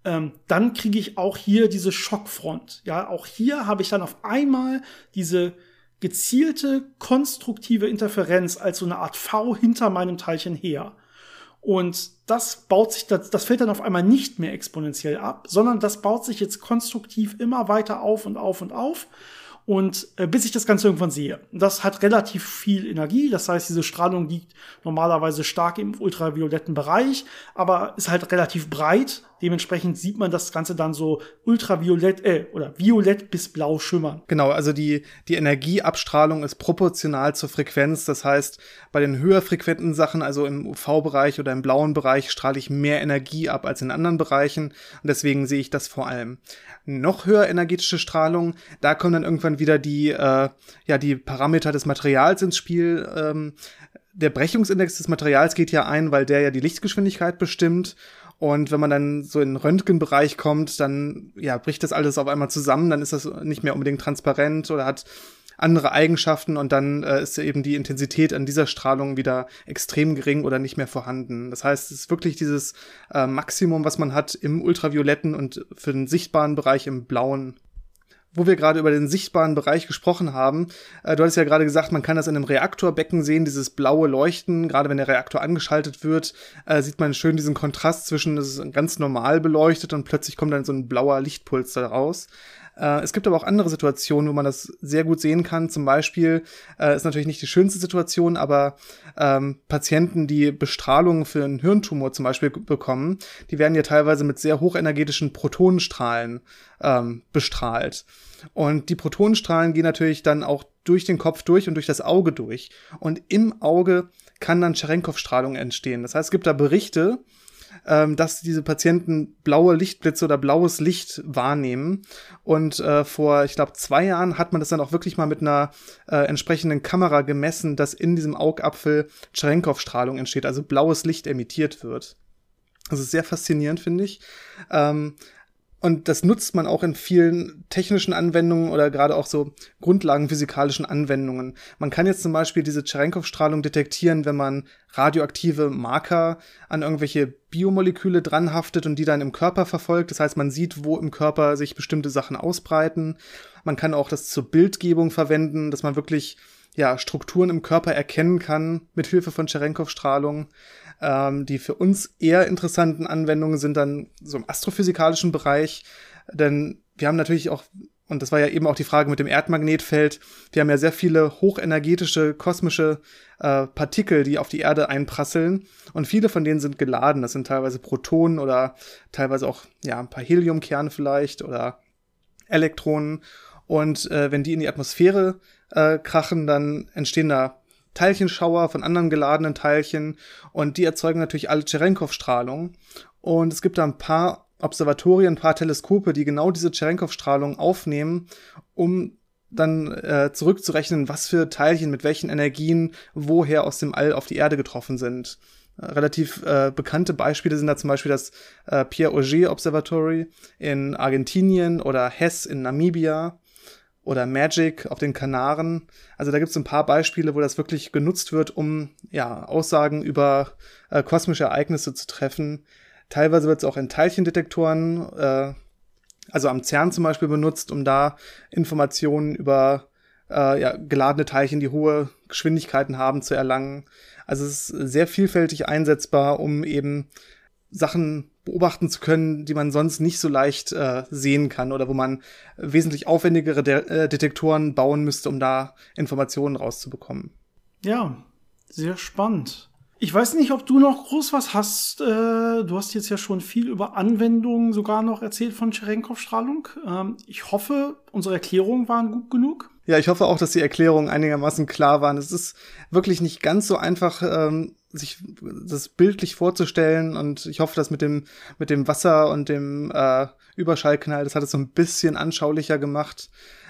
A: ähm, dann kriege ich auch hier diese Schockfront. Ja, auch hier habe ich dann auf einmal diese gezielte konstruktive Interferenz als so eine Art V hinter meinem Teilchen her. Und das baut sich, das, das fällt dann auf einmal nicht mehr exponentiell ab, sondern das baut sich jetzt konstruktiv immer weiter auf und auf und auf und äh, bis ich das Ganze irgendwann sehe. Das hat relativ viel Energie, das heißt, diese Strahlung liegt normalerweise stark im ultravioletten Bereich, aber ist halt relativ breit. Dementsprechend sieht man das Ganze dann so ultraviolett äh, oder violett bis blau schimmern.
B: Genau, also die, die Energieabstrahlung ist proportional zur Frequenz. Das heißt, bei den höher frequenten Sachen, also im UV-Bereich oder im blauen Bereich, strahle ich mehr Energie ab als in anderen Bereichen. Und deswegen sehe ich das vor allem noch höher energetische Strahlung. Da kommen dann irgendwann wieder die, äh, ja, die Parameter des Materials ins Spiel. Ähm, der Brechungsindex des Materials geht ja ein, weil der ja die Lichtgeschwindigkeit bestimmt. Und wenn man dann so in den Röntgenbereich kommt, dann ja, bricht das alles auf einmal zusammen, dann ist das nicht mehr unbedingt transparent oder hat andere Eigenschaften und dann äh, ist eben die Intensität an dieser Strahlung wieder extrem gering oder nicht mehr vorhanden. Das heißt, es ist wirklich dieses äh, Maximum, was man hat im ultravioletten und für den sichtbaren Bereich im blauen wo wir gerade über den sichtbaren Bereich gesprochen haben, äh, du hattest ja gerade gesagt, man kann das in einem Reaktorbecken sehen, dieses blaue Leuchten. Gerade wenn der Reaktor angeschaltet wird, äh, sieht man schön diesen Kontrast zwischen, es ist ganz normal beleuchtet und plötzlich kommt dann so ein blauer Lichtpuls da raus. Äh, es gibt aber auch andere Situationen, wo man das sehr gut sehen kann. Zum Beispiel äh, ist natürlich nicht die schönste Situation, aber ähm, Patienten, die Bestrahlung für einen Hirntumor zum Beispiel bekommen, die werden ja teilweise mit sehr hochenergetischen Protonenstrahlen ähm, bestrahlt. Und die Protonenstrahlen gehen natürlich dann auch durch den Kopf durch und durch das Auge durch. Und im Auge kann dann Cherenkov-Strahlung entstehen. Das heißt, es gibt da Berichte, ähm, dass diese Patienten blaue Lichtblitze oder blaues Licht wahrnehmen. Und äh, vor, ich glaube, zwei Jahren hat man das dann auch wirklich mal mit einer äh, entsprechenden Kamera gemessen, dass in diesem Augapfel Cherenkov-Strahlung entsteht, also blaues Licht emittiert wird. Das ist sehr faszinierend, finde ich. Ähm, Und das nutzt man auch in vielen technischen Anwendungen oder gerade auch so grundlagenphysikalischen Anwendungen. Man kann jetzt zum Beispiel diese Cherenkov-Strahlung detektieren, wenn man radioaktive Marker an irgendwelche Biomoleküle dranhaftet und die dann im Körper verfolgt. Das heißt, man sieht, wo im Körper sich bestimmte Sachen ausbreiten. Man kann auch das zur Bildgebung verwenden, dass man wirklich ja, Strukturen im Körper erkennen kann mit Hilfe von Cherenkov-Strahlung. Ähm, die für uns eher interessanten Anwendungen sind dann so im astrophysikalischen Bereich, denn wir haben natürlich auch und das war ja eben auch die Frage mit dem Erdmagnetfeld. Wir haben ja sehr viele hochenergetische kosmische äh, Partikel, die auf die Erde einprasseln. Und viele von denen sind geladen. Das sind teilweise Protonen oder teilweise auch ja ein paar Heliumkerne vielleicht oder Elektronen. Und äh, wenn die in die Atmosphäre äh, krachen, dann entstehen da Teilchenschauer von anderen geladenen Teilchen und die erzeugen natürlich alle Cherenkov-Strahlung. Und es gibt da ein paar Observatorien, ein paar Teleskope, die genau diese Cherenkov-Strahlung aufnehmen, um dann äh, zurückzurechnen, was für Teilchen mit welchen Energien woher aus dem All auf die Erde getroffen sind. Relativ äh, bekannte Beispiele sind da zum Beispiel das äh, Pierre Auger Observatory in Argentinien oder Hess in Namibia oder Magic auf den Kanaren. Also da gibt es ein paar Beispiele, wo das wirklich genutzt wird, um ja Aussagen über äh, kosmische Ereignisse zu treffen. Teilweise wird es auch in Teilchendetektoren, äh, also am CERN zum Beispiel benutzt, um da Informationen über äh, ja, geladene Teilchen, die hohe Geschwindigkeiten haben, zu erlangen. Also es ist sehr vielfältig einsetzbar, um eben Sachen beobachten zu können, die man sonst nicht so leicht äh, sehen kann oder wo man wesentlich aufwendigere De äh, Detektoren bauen müsste, um da Informationen rauszubekommen.
A: Ja, sehr spannend. Ich weiß nicht, ob du noch groß was hast. Äh, du hast jetzt ja schon viel über Anwendungen sogar noch erzählt von Cherenkov-Strahlung. Ähm, ich hoffe, unsere Erklärungen waren gut genug.
B: Ja, ich hoffe auch, dass die Erklärungen einigermaßen klar waren. Es ist wirklich nicht ganz so einfach, ähm, sich das bildlich vorzustellen und ich hoffe, dass mit dem mit dem Wasser und dem äh, Überschallknall, das hat es so ein bisschen anschaulicher gemacht.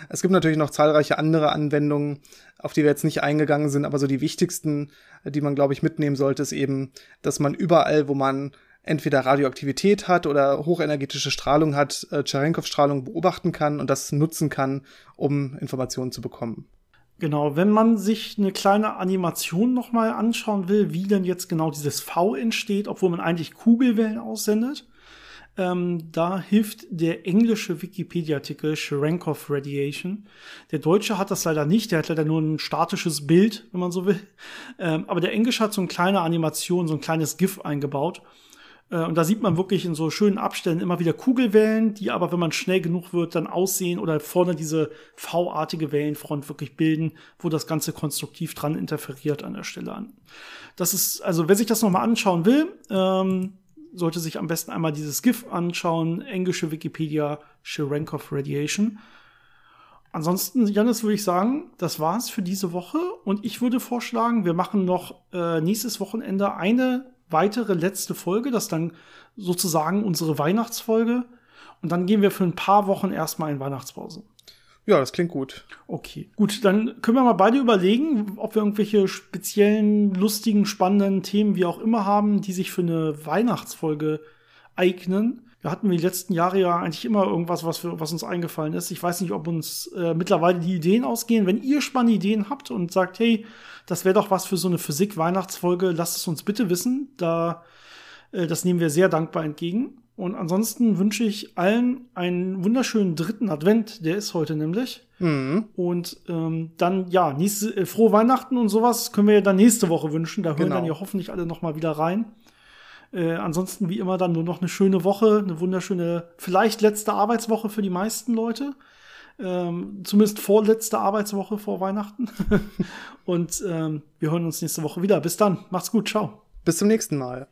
B: Es gibt natürlich noch zahlreiche andere Anwendungen, auf die wir jetzt nicht eingegangen sind, aber so die wichtigsten, die man glaube ich mitnehmen sollte, ist eben, dass man überall, wo man entweder Radioaktivität hat oder hochenergetische Strahlung hat, äh, Cherenkov-Strahlung beobachten kann und das nutzen kann, um Informationen zu bekommen.
A: Genau, wenn man sich eine kleine Animation nochmal anschauen will, wie denn jetzt genau dieses V entsteht, obwohl man eigentlich Kugelwellen aussendet, ähm, da hilft der englische Wikipedia-Artikel Cherenkov Radiation. Der deutsche hat das leider nicht, der hat leider nur ein statisches Bild, wenn man so will. Ähm, aber der englische hat so eine kleine Animation, so ein kleines GIF eingebaut. Äh, und da sieht man wirklich in so schönen Abständen immer wieder Kugelwellen, die aber, wenn man schnell genug wird, dann aussehen oder vorne diese V-artige Wellenfront wirklich bilden, wo das Ganze konstruktiv dran interferiert an der Stelle an. Das ist, also wer sich das nochmal anschauen will, ähm, sollte sich am besten einmal dieses GIF anschauen, englische Wikipedia, Cherenkov Radiation. Ansonsten, Janis, würde ich sagen, das war's für diese Woche und ich würde vorschlagen, wir machen noch äh, nächstes Wochenende eine weitere letzte Folge, das ist dann sozusagen unsere Weihnachtsfolge. Und dann gehen wir für ein paar Wochen erstmal in Weihnachtspause.
B: Ja, das klingt gut.
A: Okay, gut, dann können wir mal beide überlegen, ob wir irgendwelche speziellen, lustigen, spannenden Themen wie auch immer haben, die sich für eine Weihnachtsfolge eignen. Wir hatten die letzten Jahre ja eigentlich immer irgendwas, was, für, was uns eingefallen ist. Ich weiß nicht, ob uns äh, mittlerweile die Ideen ausgehen. Wenn ihr spannende Ideen habt und sagt, hey, das wäre doch was für so eine Physik-Weihnachtsfolge, lasst es uns bitte wissen. Da, äh, das nehmen wir sehr dankbar entgegen. Und ansonsten wünsche ich allen einen wunderschönen dritten Advent, der ist heute nämlich. Mhm. Und ähm, dann, ja, nächste, äh, frohe Weihnachten und sowas können wir ja dann nächste Woche wünschen. Da hören genau. dann ja hoffentlich alle noch mal wieder rein. Äh, ansonsten wie immer dann nur noch eine schöne Woche, eine wunderschöne, vielleicht letzte Arbeitswoche für die meisten Leute. Ähm, zumindest vorletzte Arbeitswoche vor Weihnachten. Und ähm, wir hören uns nächste Woche wieder. Bis dann. Macht's gut. Ciao.
B: Bis zum nächsten Mal.